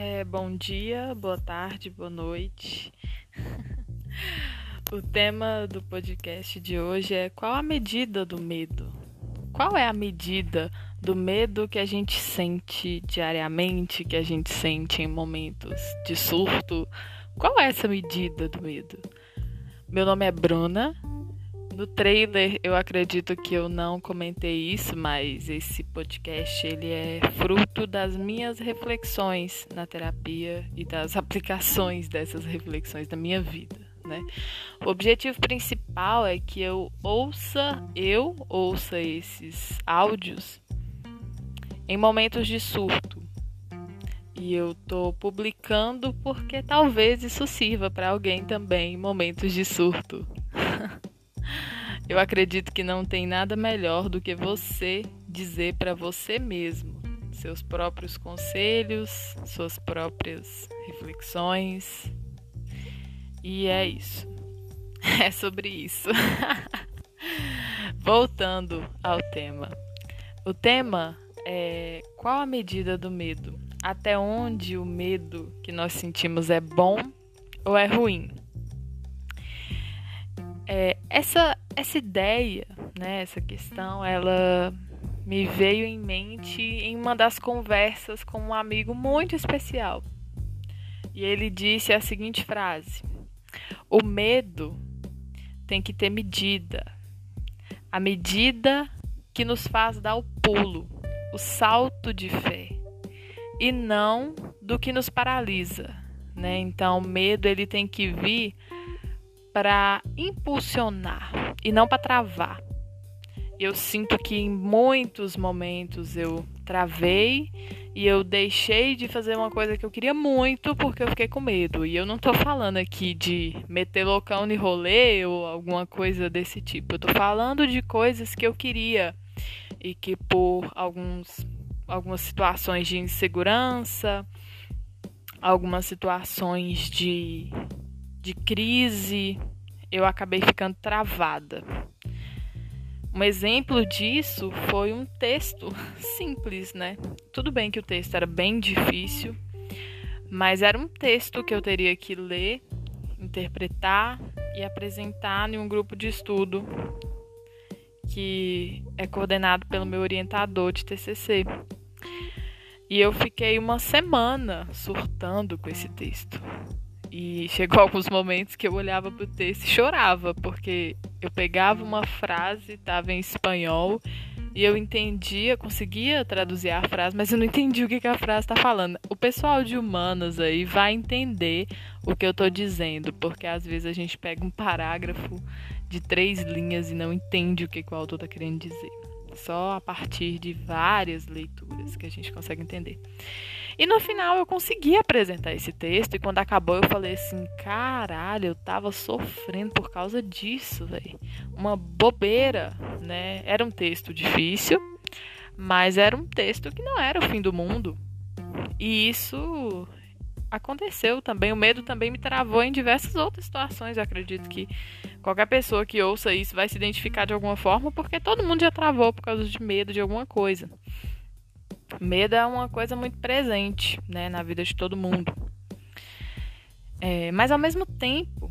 É, bom dia, boa tarde, boa noite. o tema do podcast de hoje é qual a medida do medo? Qual é a medida do medo que a gente sente diariamente, que a gente sente em momentos de surto? Qual é essa medida do medo? Meu nome é Bruna no trailer, eu acredito que eu não comentei isso, mas esse podcast ele é fruto das minhas reflexões na terapia e das aplicações dessas reflexões na minha vida, né? O objetivo principal é que eu ouça, eu ouça esses áudios em momentos de surto. E eu tô publicando porque talvez isso sirva para alguém também em momentos de surto. Eu acredito que não tem nada melhor do que você dizer para você mesmo seus próprios conselhos, suas próprias reflexões. E é isso. É sobre isso. Voltando ao tema. O tema é qual a medida do medo? Até onde o medo que nós sentimos é bom ou é ruim? É, essa, essa ideia, né, essa questão, ela me veio em mente em uma das conversas com um amigo muito especial. E ele disse a seguinte frase: O medo tem que ter medida. A medida que nos faz dar o pulo, o salto de fé, e não do que nos paralisa, né? Então, o medo ele tem que vir para impulsionar e não para travar. Eu sinto que em muitos momentos eu travei e eu deixei de fazer uma coisa que eu queria muito porque eu fiquei com medo. E eu não tô falando aqui de meter loucão de rolê ou alguma coisa desse tipo. Eu tô falando de coisas que eu queria e que por alguns algumas situações de insegurança, algumas situações de de crise, eu acabei ficando travada. Um exemplo disso foi um texto simples, né? Tudo bem que o texto era bem difícil, mas era um texto que eu teria que ler, interpretar e apresentar em um grupo de estudo que é coordenado pelo meu orientador de TCC. E eu fiquei uma semana surtando com esse texto. E chegou alguns momentos que eu olhava pro texto e chorava, porque eu pegava uma frase, estava em espanhol, e eu entendia, conseguia traduzir a frase, mas eu não entendi o que, que a frase está falando. O pessoal de humanas aí vai entender o que eu estou dizendo, porque às vezes a gente pega um parágrafo de três linhas e não entende o que, que o autor está querendo dizer. Só a partir de várias leituras que a gente consegue entender. E no final eu consegui apresentar esse texto e quando acabou eu falei assim, caralho, eu tava sofrendo por causa disso, velho. Uma bobeira, né? Era um texto difícil, mas era um texto que não era o fim do mundo. E isso aconteceu também. O medo também me travou em diversas outras situações. Eu acredito que qualquer pessoa que ouça isso vai se identificar de alguma forma, porque todo mundo já travou por causa de medo de alguma coisa. Medo é uma coisa muito presente, né, na vida de todo mundo. É, mas ao mesmo tempo,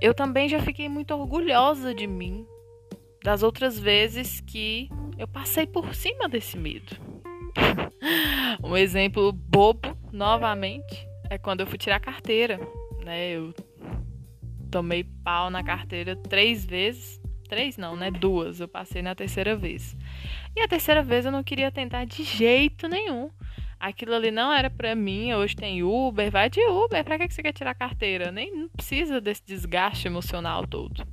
eu também já fiquei muito orgulhosa de mim das outras vezes que eu passei por cima desse medo. um exemplo bobo, novamente, é quando eu fui tirar a carteira. Né? Eu tomei pau na carteira três vezes. Três não, né? Duas. Eu passei na terceira vez. E a terceira vez eu não queria tentar de jeito nenhum. Aquilo ali não era para mim, hoje tem Uber, vai de Uber, pra que você quer tirar carteira? Nem não precisa desse desgaste emocional todo.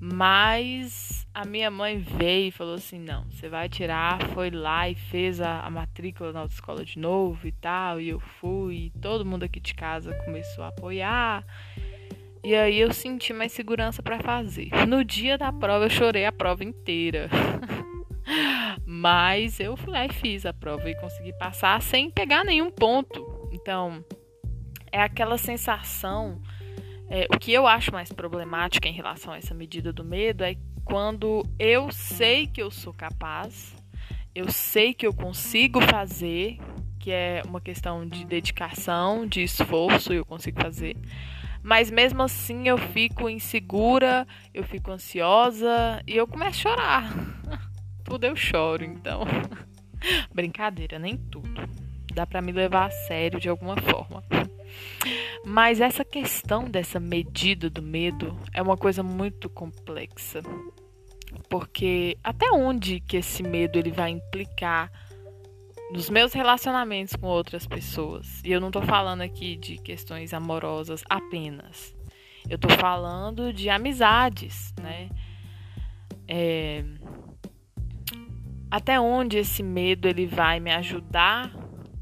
Mas a minha mãe veio e falou assim: não, você vai tirar. Foi lá e fez a, a matrícula na autoescola de novo e tal. E eu fui, e todo mundo aqui de casa começou a apoiar. E aí eu senti mais segurança para fazer. No dia da prova eu chorei a prova inteira. Mas eu fui lá e fiz a prova e consegui passar sem pegar nenhum ponto. Então, é aquela sensação. É, o que eu acho mais problemático em relação a essa medida do medo é quando eu sei que eu sou capaz, eu sei que eu consigo fazer, que é uma questão de dedicação, de esforço, eu consigo fazer. Mas mesmo assim eu fico insegura, eu fico ansiosa e eu começo a chorar. tudo eu choro, então. Brincadeira, nem tudo. Dá para me levar a sério de alguma forma. Mas essa questão dessa medida do medo é uma coisa muito complexa. Porque até onde que esse medo ele vai implicar nos meus relacionamentos com outras pessoas? E eu não tô falando aqui de questões amorosas apenas. Eu tô falando de amizades, né? É... Até onde esse medo ele vai me ajudar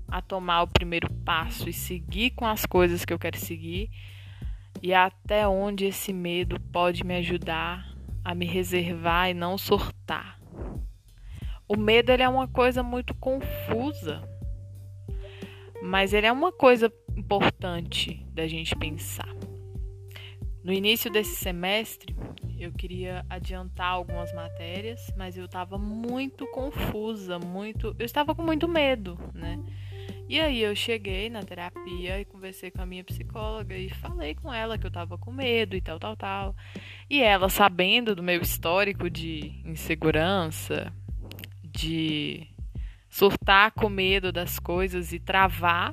a tomar o primeiro passo e seguir com as coisas que eu quero seguir? E até onde esse medo pode me ajudar a me reservar e não surtar. O medo ele é uma coisa muito confusa, mas ele é uma coisa importante da gente pensar. No início desse semestre, eu queria adiantar algumas matérias, mas eu estava muito confusa, muito, eu estava com muito medo, né? E aí eu cheguei na terapia e conversei com a minha psicóloga e falei com ela que eu tava com medo e tal, tal, tal. E ela, sabendo do meu histórico de insegurança, de surtar com medo das coisas e travar,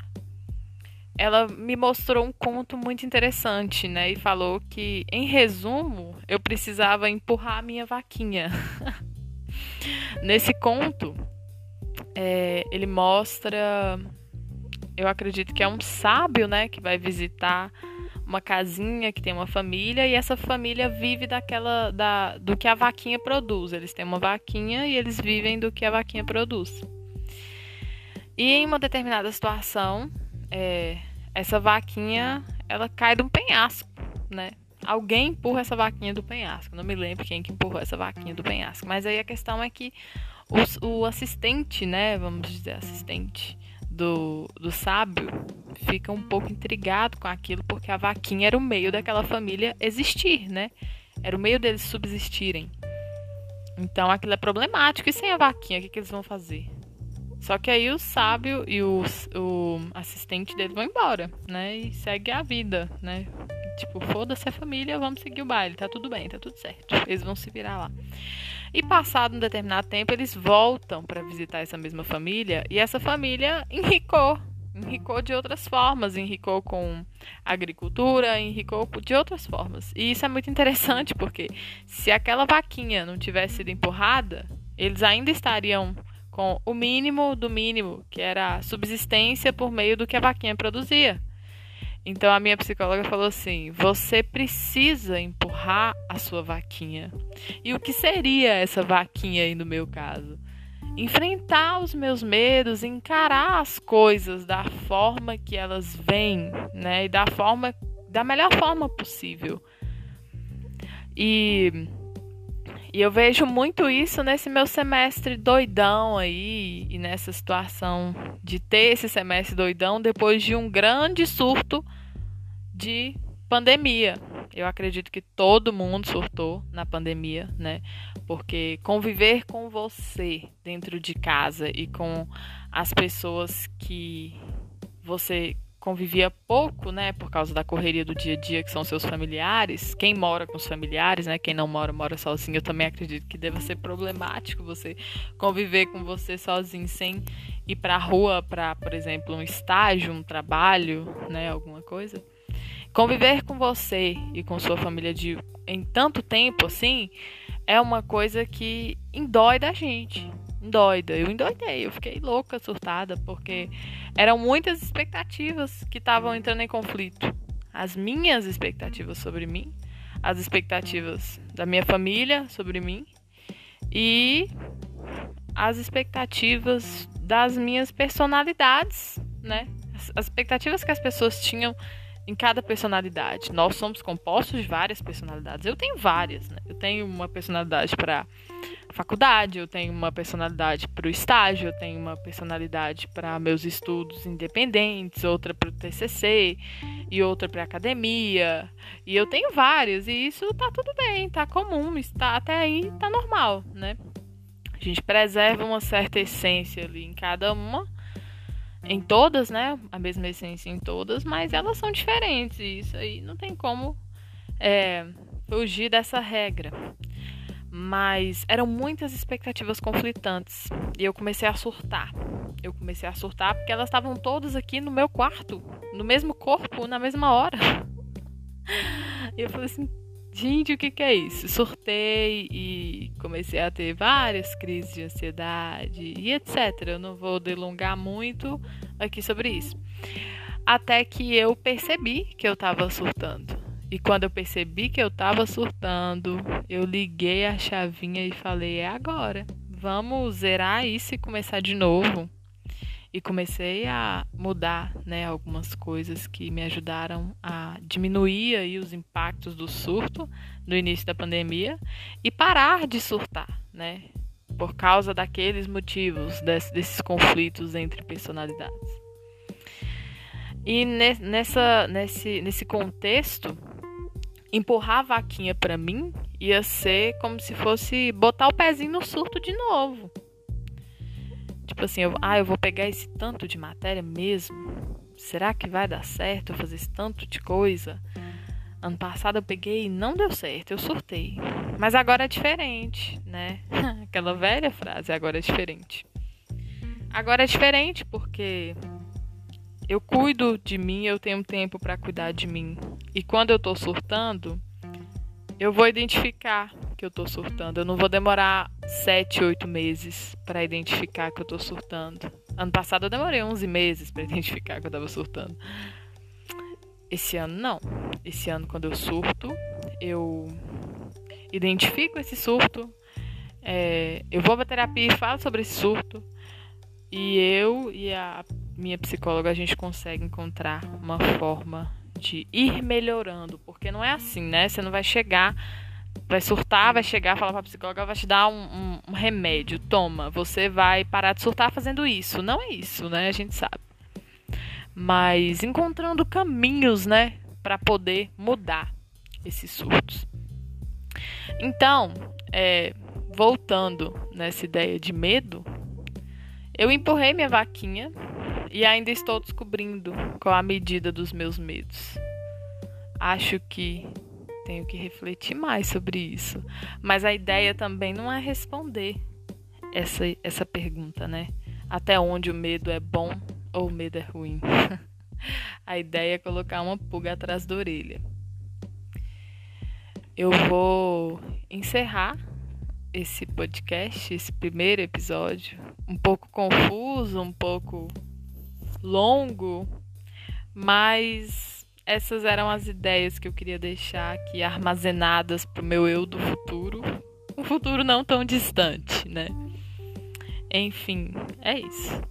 ela me mostrou um conto muito interessante, né? E falou que, em resumo, eu precisava empurrar a minha vaquinha. Nesse conto, é, ele mostra eu acredito que é um sábio, né, que vai visitar uma casinha que tem uma família e essa família vive daquela da, do que a vaquinha produz. Eles têm uma vaquinha e eles vivem do que a vaquinha produz. E em uma determinada situação, é, essa vaquinha ela cai de um penhasco, né? Alguém empurra essa vaquinha do penhasco. Não me lembro quem que empurrou essa vaquinha do penhasco. Mas aí a questão é que o, o assistente, né? Vamos dizer, assistente do, do sábio fica um pouco intrigado com aquilo, porque a vaquinha era o meio daquela família existir, né? Era o meio deles subsistirem. Então aquilo é problemático. E sem a vaquinha, o que, que eles vão fazer? Só que aí o sábio e o, o assistente dele vão embora, né? E segue a vida, né? Tipo, foda-se a família, vamos seguir o baile, tá tudo bem, tá tudo certo. Eles vão se virar lá. E passado um determinado tempo, eles voltam para visitar essa mesma família e essa família enricou. Enricou de outras formas, enricou com agricultura, enricou de outras formas. E isso é muito interessante porque se aquela vaquinha não tivesse sido empurrada, eles ainda estariam com o mínimo do mínimo, que era a subsistência por meio do que a vaquinha produzia. Então a minha psicóloga falou assim: você precisa empurrar a sua vaquinha. E o que seria essa vaquinha aí no meu caso? Enfrentar os meus medos, encarar as coisas da forma que elas vêm, né? E da forma da melhor forma possível. E e eu vejo muito isso nesse meu semestre doidão aí, e nessa situação de ter esse semestre doidão depois de um grande surto de pandemia. Eu acredito que todo mundo surtou na pandemia, né? Porque conviver com você dentro de casa e com as pessoas que você convivia pouco, né, por causa da correria do dia a dia, que são seus familiares. Quem mora com os familiares, né, quem não mora, mora sozinho. Eu também acredito que deva ser problemático você conviver com você sozinho sem ir para a rua para, por exemplo, um estágio, um trabalho, né, alguma coisa. Conviver com você e com sua família de em tanto tempo assim é uma coisa que indói da gente, doida. Eu endoidei, eu fiquei louca, surtada, porque eram muitas expectativas que estavam entrando em conflito. As minhas expectativas sobre mim, as expectativas da minha família sobre mim e as expectativas das minhas personalidades, né? As expectativas que as pessoas tinham em cada personalidade. Nós somos compostos de várias personalidades. Eu tenho várias, né? Eu tenho uma personalidade para faculdade, eu tenho uma personalidade para o estágio, eu tenho uma personalidade para meus estudos independentes, outra para o TCC e outra para academia. E eu tenho várias e isso tá tudo bem, tá comum, está até aí tá normal, né? A gente preserva uma certa essência ali em cada uma em todas, né? A mesma essência em todas, mas elas são diferentes. E isso aí não tem como é, fugir dessa regra. Mas eram muitas expectativas conflitantes. E eu comecei a surtar. Eu comecei a surtar porque elas estavam todas aqui no meu quarto, no mesmo corpo, na mesma hora. E eu falei assim, gente, o que, que é isso? Surtei e comecei a ter várias crises de ansiedade e etc. Eu não vou delongar muito aqui sobre isso. Até que eu percebi que eu estava surtando. E quando eu percebi que eu estava surtando, eu liguei a chavinha e falei: é agora. Vamos zerar isso e começar de novo e comecei a mudar né, algumas coisas que me ajudaram a diminuir aí os impactos do surto no início da pandemia e parar de surtar, né? Por causa daqueles motivos, desse, desses conflitos entre personalidades. E nessa, nesse, nesse contexto, empurrar a vaquinha para mim ia ser como se fosse botar o pezinho no surto de novo. Tipo assim, eu, ah, eu vou pegar esse tanto de matéria mesmo? Será que vai dar certo eu fazer esse tanto de coisa? Ano passado eu peguei e não deu certo, eu surtei. Mas agora é diferente, né? Aquela velha frase, agora é diferente. Agora é diferente porque eu cuido de mim, eu tenho tempo para cuidar de mim. E quando eu tô surtando, eu vou identificar que eu tô surtando. Eu não vou demorar 7, 8 meses para identificar que eu tô surtando. Ano passado eu demorei 11 meses para identificar que eu tava surtando. Esse ano não. Esse ano quando eu surto, eu identifico esse surto, é, eu vou pra terapia e falo sobre esse surto. E eu e a minha psicóloga a gente consegue encontrar uma forma de ir melhorando, porque não é assim, né? Você não vai chegar, vai surtar, vai chegar, falar pra psicóloga, vai te dar um, um, um remédio, toma, você vai parar de surtar fazendo isso. Não é isso, né? A gente sabe. Mas encontrando caminhos, né, para poder mudar esses surtos. Então, é, voltando nessa ideia de medo, eu empurrei minha vaquinha e ainda estou descobrindo qual a medida dos meus medos. Acho que tenho que refletir mais sobre isso. Mas a ideia também não é responder essa, essa pergunta, né? Até onde o medo é bom ou o medo é ruim? a ideia é colocar uma pulga atrás da orelha. Eu vou encerrar esse podcast, esse primeiro episódio, um pouco confuso, um pouco longo, mas essas eram as ideias que eu queria deixar aqui armazenadas para o meu eu do futuro. Um futuro não tão distante, né? Enfim, é isso.